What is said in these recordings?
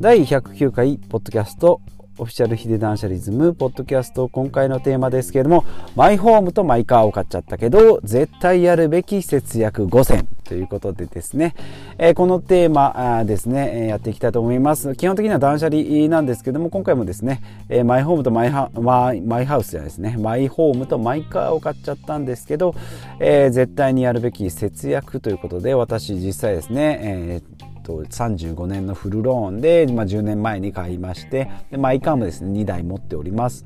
第109回ポッドキャストオフィシャルヒデ断捨リズムポッドキャスト今回のテーマですけれどもマイホームとマイカーを買っちゃったけど絶対やるべき節約5選ということでですね、えー、このテーマですねやっていきたいと思います。基本的には断捨離なんですけども今回もですね、えー、マイホームとマイハマイマイハウスじゃないですね。マイホームとマイカーを買っちゃったんですけど、えー、絶対にやるべき節約ということで私実際ですね、えと35年のフルローンで、まあ、10年前に買いましてでマイカーもですね2台持っております。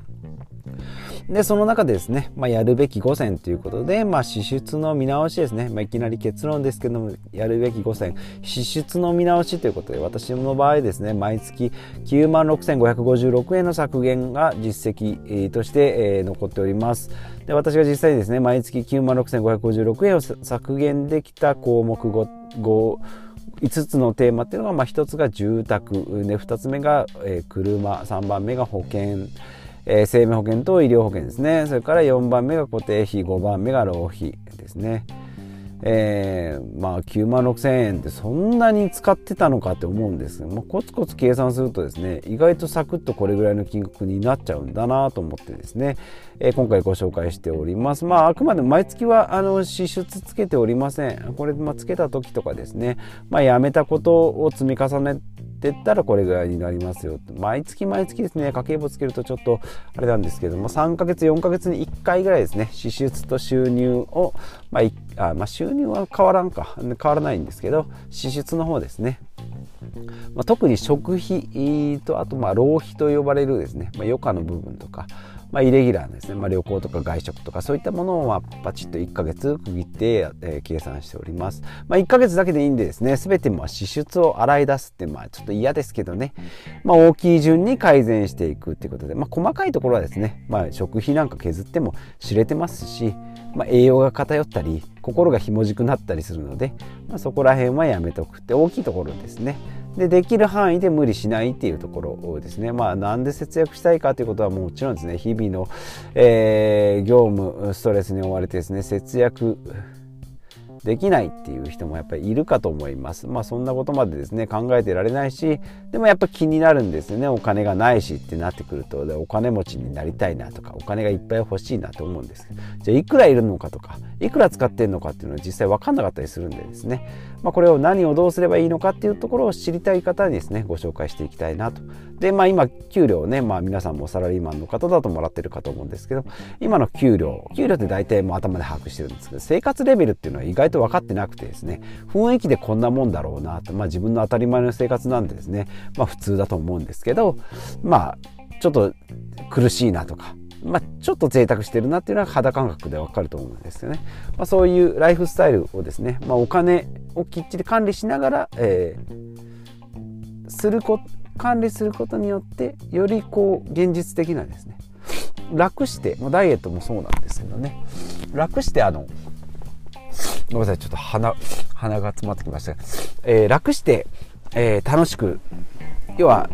で、その中でですね、まあ、やるべき5選ということで、まあ、支出の見直しですね。まあ、いきなり結論ですけども、やるべき5選。支出の見直しということで、私の場合ですね、毎月96,556円の削減が実績として、えー、残っております。で、私が実際にですね、毎月96,556円を削減できた項目 5, 5 5つのテーマっていうのが、まあ、1つが住宅で2つ目が、え、車3番目が保険、えー、生命保険と医療保険ですねそれから4番目が固定費5番目が浪費ですね。えー、まあ9万6千円ってそんなに使ってたのかって思うんですが、まあ、コツコツ計算するとですね意外とサクッとこれぐらいの金額になっちゃうんだなと思ってですね、えー、今回ご紹介しております。まああくまで毎月はあの支出つけておりません。これ、まあ、つけた時とかですね、まあ、やめたことを積み重ねってったらこれぐらいになりますよ毎月毎月ですね。家計簿つけるとちょっとあれなんですけども。3ヶ月4ヶ月に1回ぐらいですね。支出と収入を、まあ、あまあ収入は変わらんか。変わらないんですけど支出の方ですね。まあ、特に食費とあとまあ浪費と呼ばれるですね、まあ、余暇の部分とか、まあ、イレギュラーですね、まあ、旅行とか外食とかそういったものをまあパチッと1ヶ月区切って、えー、計算しております、まあ、1ヶ月だけでいいんでですね。全てま支出を洗い出すってまあちょっと嫌ですけどね、まあ、大きい順に改善していくっていうことで、まあ、細かいところはですね、まあ、食費なんか削っても知れてますし、まあ、栄養が偏ったり心がひもじくなったりするので、まあ、そこら辺はやめとくって大きいところですね。でできる範囲で無理しないっていうところですね。まあなんで節約したいかということはもちろんですね。日々の、えー、業務ストレスに追われてですね節約できないっていう人もやっぱりいるかと思います。まあそんなことまでですね考えてられないしでもやっぱ気になるんですよねお金がないしってなってくるとでお金持ちになりたいなとかお金がいっぱい欲しいなと思うんですけどじゃあいくらいるのかとかいくら使ってんのかっていうのは実際分かんなかったりするんでですね、まあ、これを何をどうすればいいのかっていうところを知りたい方にですねご紹介していきたいなと。でまあ今給料ね、まあ、皆さんもサラリーマンの方だともらってるかと思うんですけど今の給料給料って大体もう頭で把握してるんですけど生活レベルっていうのは意外と分かってなくてですね雰囲気でこんなもんだろうなと、まあ、自分の当たり前の生活なんでですね、まあ、普通だと思うんですけどまあちょっと苦しいなとかまあ、ちょっと贅沢してるなっていうのは肌感覚でわかると思うんですよね。まあ、そういうライフスタイルをですね、まあ、お金をきっちり管理しながら、えー、するこ管理することによってよりこう現実的なですね楽してもうダイエットもそうなんですけどね楽してあのごめんなさいちょっと鼻鼻が詰まってきました。が、えー、楽して、えー、楽しく要は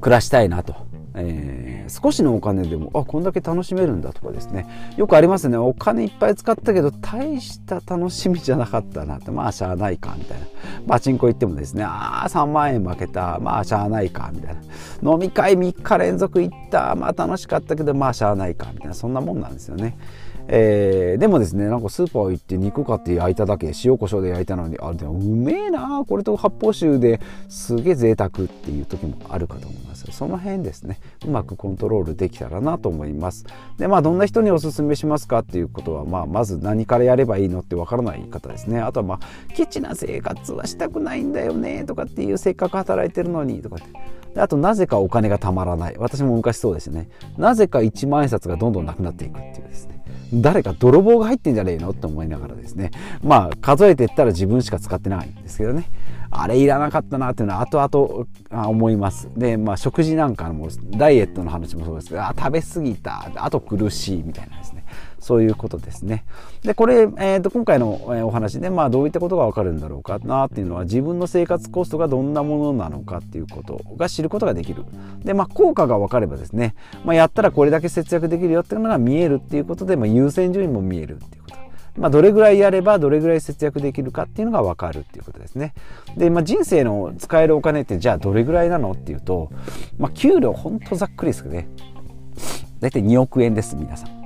暮らしたいなと、えー、少しのお金でもあこんだけ楽しめるんだとかですね。よくありますね。お金いっぱい使ったけど大した楽しみじゃなかったなって。まあしゃあないかみたいな。パチンコ行ってもですね。ああ3万円負けた。まあしゃあないかみたいな。飲み会3日連続行った。まあ楽しかったけどまあしゃあないかみたいな。そんなもんなんですよね。えー、でもですねなんかスーパー行って肉買って焼いただけ塩コショウで焼いたのにあでもうめえなこれと発泡酒ですげえ贅沢っていう時もあるかと思います。その辺ですねうまくコントロールできたらなと思います。でまあどんな人におすすめしますかっていうことは、まあ、まず何からやればいいのってわからない方ですね。あとはまあケチな生活はしたくないんだよねとかっていうせっかく働いてるのにとかって。あとなぜかお金がたまらない。私も昔そうですね。なぜか1万円札がどんどんなくなっていくっていうですね。誰か泥棒が入ってんじゃねえの？って思いながらですね。まあ数えていったら自分しか使ってないんですけどね。あれいらなかったなっていうのは後々思います。でまあ食事なんかもダイエットの話もそうですけどあ食べ過ぎた。あと苦しいみたいなですね。そういうことですね。でこれ、えーと、今回のお話で、まあ、どういったことがわかるんだろうかなっていうのは自分の生活コストがどんなものなのかっていうことが知ることができる。で、まあ、効果が分かればですね、まあ、やったらこれだけ節約できるよっていうのが見えるっていうことで、まあ、優先順位も見えるっていうこと。まあ、どれぐらいやればどれぐらい節約できるかっていうのが分かるっていうことですね。で、まあ、人生の使えるお金ってじゃあどれぐらいなのっていうと、まあ、給料ほんとざっくりですけどね大体2億円です皆さん。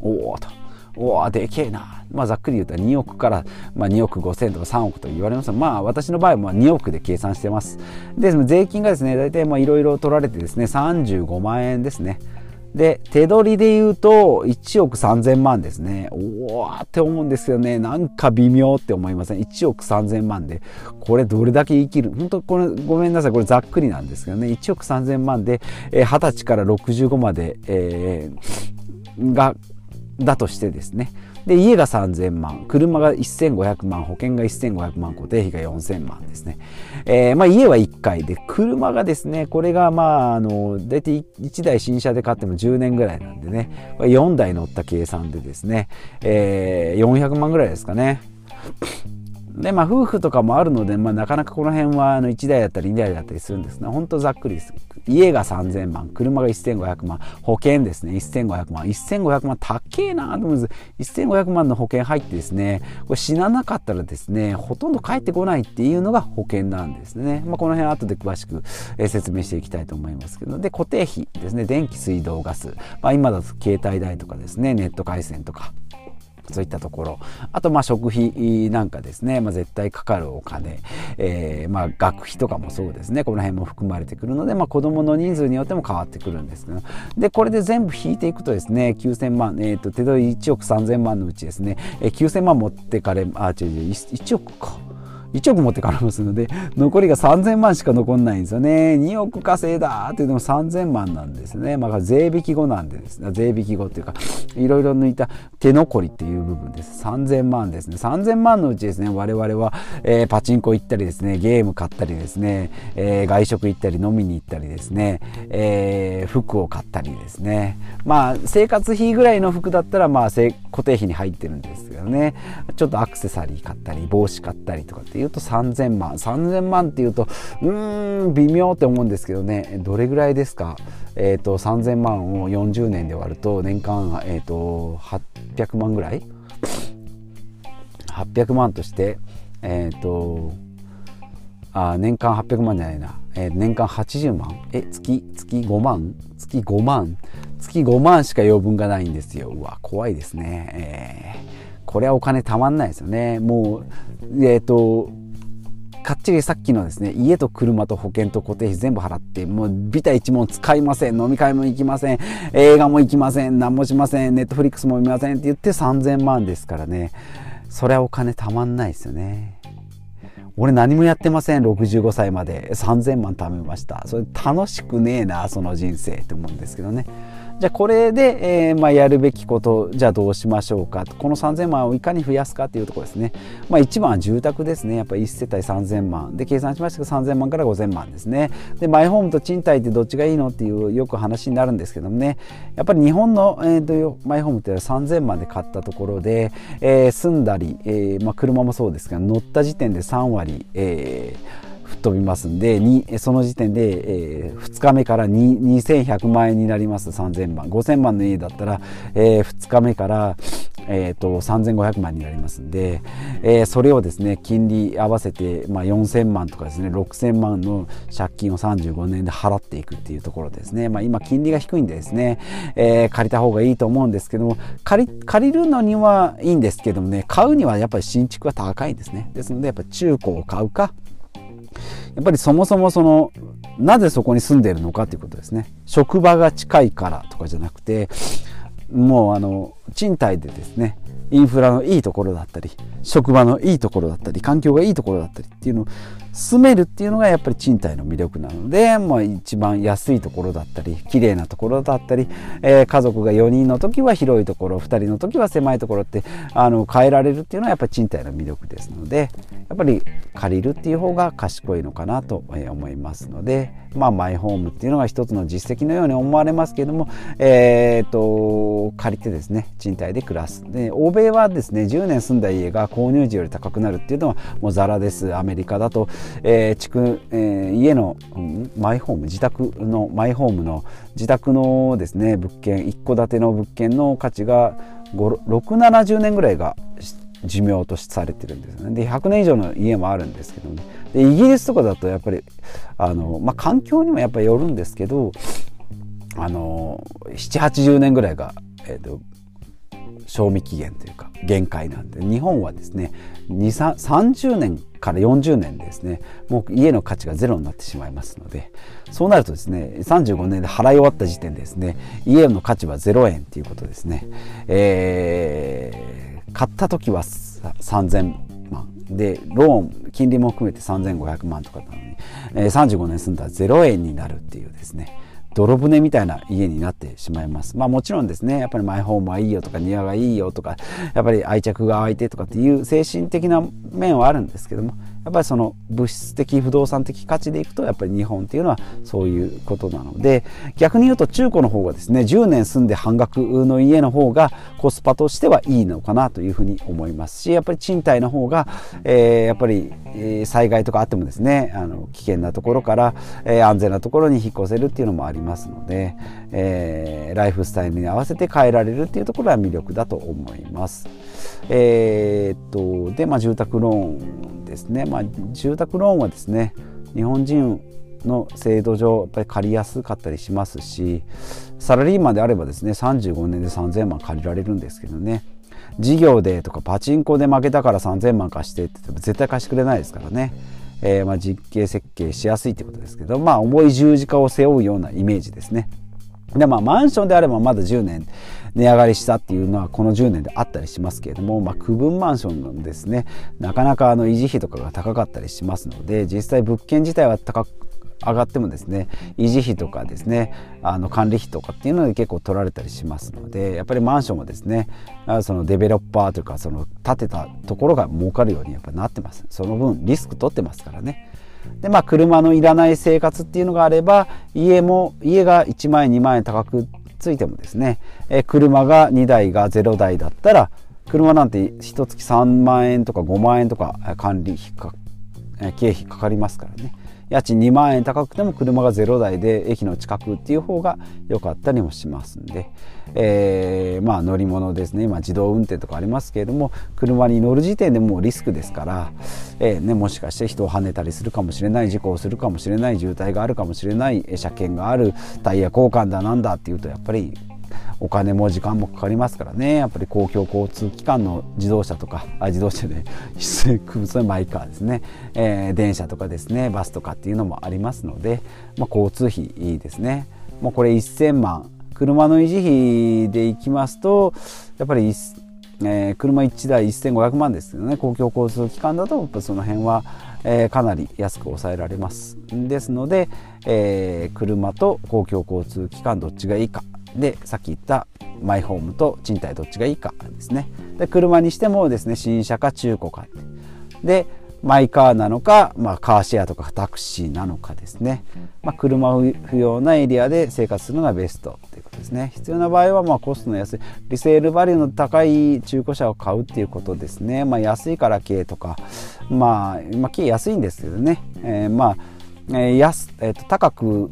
おおと。おおでけえな。まあざっくり言うと2億から、まあ、2億5千とか3億と言われますまあ私の場合は2億で計算してます。で、税金がですね、大体いろいろ取られてですね、35万円ですね。で手取りで言うと1億3000万ですねおおって思うんですよねなんか微妙って思いません？1億3000万でこれどれだけ生きる？本当これごめんなさいこれざっくりなんですけどね1億3000万で、えー、20歳から65まで、えー、がだとしてですね。で家が3000万車が1500万保険が1500万固定費が4000万ですね、えー、まあ、家は1回で車がですねこれがまああの大体1台新車で買っても10年ぐらいなんでね。4台乗った計算でですね、えー、400万ぐらいですかね。でまあ夫婦とかもあるので、まあ、なかなかこの辺はあの1台だったり2台だったりするんですが本当ざっくりです。家が3000万車が1500万保険ですね。1500万。1500万高えなと思うんです。1500万の保険入ってですねこれ死ななかったらですねほとんど返ってこないっていうのが保険なんですね、まあ、この辺後で詳しく、説明していきたいと思いますけど。で固定費ですね。電気水道ガス、まあ、今だと携帯代とかですね。ネット回線とか。そういったところ。あとまあ食費なんかですね、まあ、絶対かかるお金、えー、まあ学費とかもそうですね。この辺も含まれてくるので、まあ、子どもの人数によっても変わってくるんですけど。でこれで全部引いていくとですね9000万、えー、と手取り1億3000万のうちですね、えー、9000万持ってかれあ違う違う1億か。1億持ってからますので残りが3000万しか残んないんですよね。2億稼いだっていうのも3000万なんですね。まあ税引き後なんでですね。税引き後っていうかいろいろ抜いた手残りっていう部分です。3000万ですね。3000万のうちですね我々は、えー、パチンコ行ったりですねゲーム買ったりですね、えー、外食行ったり飲みに行ったりですね、えー、服を買ったりですね。まあ生活費ぐらいの服だったらまあ固定費に入ってるんですけどね。ちょっとアクセサリー買ったり帽子買ったりとかっていうと3000万。3000万っていうとうーん微妙って思うんですけどね。どれぐらいですか？えっ、ー、と3000万を40年で割ると年間、えーと、800万ぐらい？800万としてえっ、ー、とあ年間800万じゃないな、えー、年間80万？え月月5万？月5万？月5万しか余分がないんですよ。うわ怖いですね。えーこれはお金たまんないですよね。もうえっ、ー、とかっちりさっきのですね家と車と保険と固定費全部払ってもうビタ一文使いません飲み会も行きません映画も行きません何もしませんネットフリックスも見ませんって言って3000万ですからね。それはお金たまんないですよね。俺何もやってません65歳まで。3000万貯めました。それ楽しくねえなその人生って思うんですけどね。じゃあこれで、えーまあ、やるべきことじゃあどうしましょうか。この3000万をいかに増やすかっていうところですね、まあ、一番は住宅ですね。やっぱり1世帯3000万。で計算しましたけど3000万から5000万ですね。でマイホームと賃貸ってどっちがいいのっていうよく話になるんですけどもね。やっぱり日本の、えーと、マイホームって3000万で買ったところで、えー、住んだり、えーまあ、車もそうですが乗った時点で3割、えー飛びますんでその時点で、えー、2日目から2100万円になります。3000万。5000万の家だったら、えー、2日目から、えーと、3500万になりますんで、えー、それをですね金利合わせて、まあ、4000万とかですね6000万の借金を35年で払っていくっていうところですね、まあ、今金利が低いんでですね、えー、借りた方がいいと思うんですけども借り借りるのにはいいんですけどもね買うにはやっぱり新築は高いんですね。ですのでやっぱ中古を買うかやっぱりそもそもそのなぜそこに住んでいるのかということですね。職場が近いからとかじゃなくてもうあの賃貸でですねインフラのいいところだったり職場のいいところだったり環境がいいところだったりっていうのを住めるっていうのがやっぱり賃貸の魅力なので、まあ、一番安いところだったり綺麗なところだったり、えー、家族が4人の時は広いところ2人の時は狭いところってあの変えられるっていうのはやっぱり賃貸の魅力ですのでやっぱり借りるっていう方が賢いのかなと思いますので、まあ、マイホームっていうのが一つの実績のように思われますけれども、えーと、借りてですね賃貸で暮らす。で欧米はですね10年住んだ家が購入時より高くなるっていうのはもうザラです。アメリカだと、えー地区えー、家の、うん、マイホーム自宅のマイホームの自宅のですね物件一戸建ての物件の価値が670年ぐらいが寿命とされてるんですよね。で100年以上の家もあるんですけどね。でイギリスとかだとやっぱりあの、まあ、環境にもやっぱりよるんですけどあの780年ぐらいが、えーと、賞味期限というか限界なんで日本はですね30年から40年ですねもう家の価値がゼロになってしまいますのでそうなるとですね35年で払い終わった時点でですね家の価値は0円ということですね、えー、買った時は3000万でローン金利も含めて3500万とかなのに、えー、35年住んだら0円になるっていうですね。泥船みたいな家になってしまいます。まあもちろんですね、やっぱりマイホームはいいよとか庭がいいよとか、やっぱり愛着が湧いてとかっていう精神的な面はあるんですけども、やっぱりその物質的不動産的価値でいくとやっぱり日本っていうのはそういうことなので逆に言うと中古の方がですね10年住んで半額の家の方がコスパとしてはいいのかなというふうに思いますしやっぱり賃貸の方が、えー、やっぱり災害とかあってもですねあの危険なところから、えー、安全なところに引っ越せるっていうのもありますので、えー、ライフスタイルに合わせて変えられるっていうところは魅力だと思います。えー、っとで、まあ、住宅ローンですね、まあ、住宅ローンはですね日本人の制度上やっぱり借りやすかったりしますしサラリーマンであればですね35年で3000万借りられるんですけどね。事業でとかパチンコで負けたから3000万貸してって言っても絶対貸してくれないですからね、えー、まあ実刑設計しやすいってことですけどまあ重い十字架を背負うようなイメージですね。でまあマンションであればまだ10年値上がりしたっていうのはこの10年であったりしますけれども、まあ、区分マンションのですね。なかなかあの維持費とかが高かったりしますので実際物件自体は高く上がってもですね維持費とかですねあの管理費とかっていうので結構取られたりしますのでやっぱりマンションもですねそのデベロッパーというかその建てたところが儲かるようにやっぱなってます。その分リスク取ってますからね。でまあ車のいらない生活っていうのがあれば家も家が1万円2万円高くついてもですね、え車が2台が0台だったら車なんて1月3万円とか5万円とか管理費か経費かかりますからね。家賃2万円高くても車が0台で駅の近くっていう方が良かったりもしますんで、えー、まあ乗り物ですね。今自動運転とかありますけれども車に乗る時点でもうリスクですから、えーね、もしかして人をはねたりするかもしれない事故をするかもしれない渋滞があるかもしれない車検があるタイヤ交換だなんだっていうとやっぱりお金も時間もかかりますからね。やっぱり公共交通機関の自動車とかあ自動車で 必須物のマイカーですね、えー、電車とかですね。バスとかっていうのもありますので、まあ、交通費ですね。もうこれ1000万。車の維持費でいきますとやっぱりえー、車1台1500万ですけどね。公共交通機関だとやっぱその辺は、えー、かなり安く抑えられます。ですので、えー、車と公共交通機関どっちがいいか。でさっき言ったマイホームと賃貸どっちがいいかですね。で車にしてもですね新車か中古かでマイカーなのか、まあ、カーシェアとかタクシーなのかですね、まあ、車不要なエリアで生活するのがベストということですね。必要な場合はまあコストの安いリセールバリューの高い中古車を買うっていうことですね、まあ、安いから軽とかまあ、まあ、軽安いんですけどね、えー、まあ、え安えー、と高く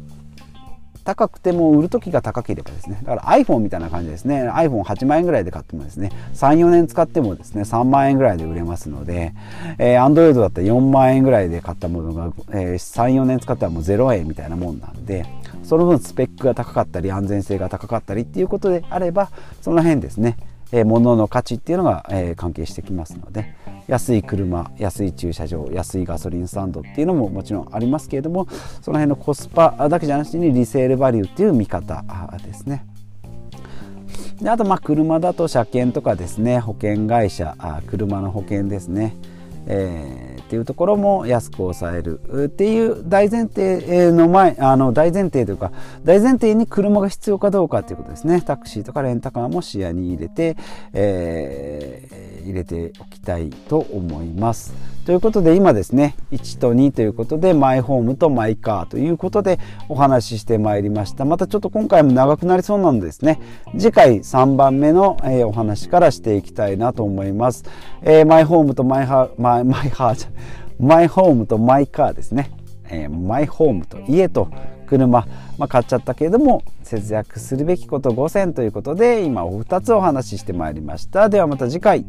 高くても売る時が高ければですねだから iPhone みたいな感じですね。iPhone8 万円ぐらいで買ってもですね34年使ってもですね3万円ぐらいで売れますので、えー、Android だったら4万円ぐらいで買ったものが、えー、34年使ったらもう0円みたいなもんなんでその分スペックが高かったり安全性が高かったりっていうことであればその辺ですねえー、物の価値っていうのが、えー、関係してきますので安い車安い駐車場安いガソリンスタンドっていうのももちろんありますけれどもその辺のコスパだけじゃなしにリセールバリューっていう見方ですね。であとまあ車だと車検とかですね保険会社あ車の保険ですね、えー、っていうところも安く抑えるっていう大前提の前あの大前提というか大前提に車が必要かどうかっていうことですねタクシーとかレンタカーも視野に入れて、えー、入れておきたいと思います。ということで今ですね1と2ということでマイホームとマイカーということでお話ししてまいりました。またちょっと今回も長くなりそうなのですね。次回3番目の、えー、お話からしていきたいなと思います、えー、マイホームとマイハマイマイハーマイホームとマイカーですね、えー、マイホームと家と車、まあ、買っちゃったけれども節約するべきこと5選ということで今お2つお話ししてまいりました。ではまた次回。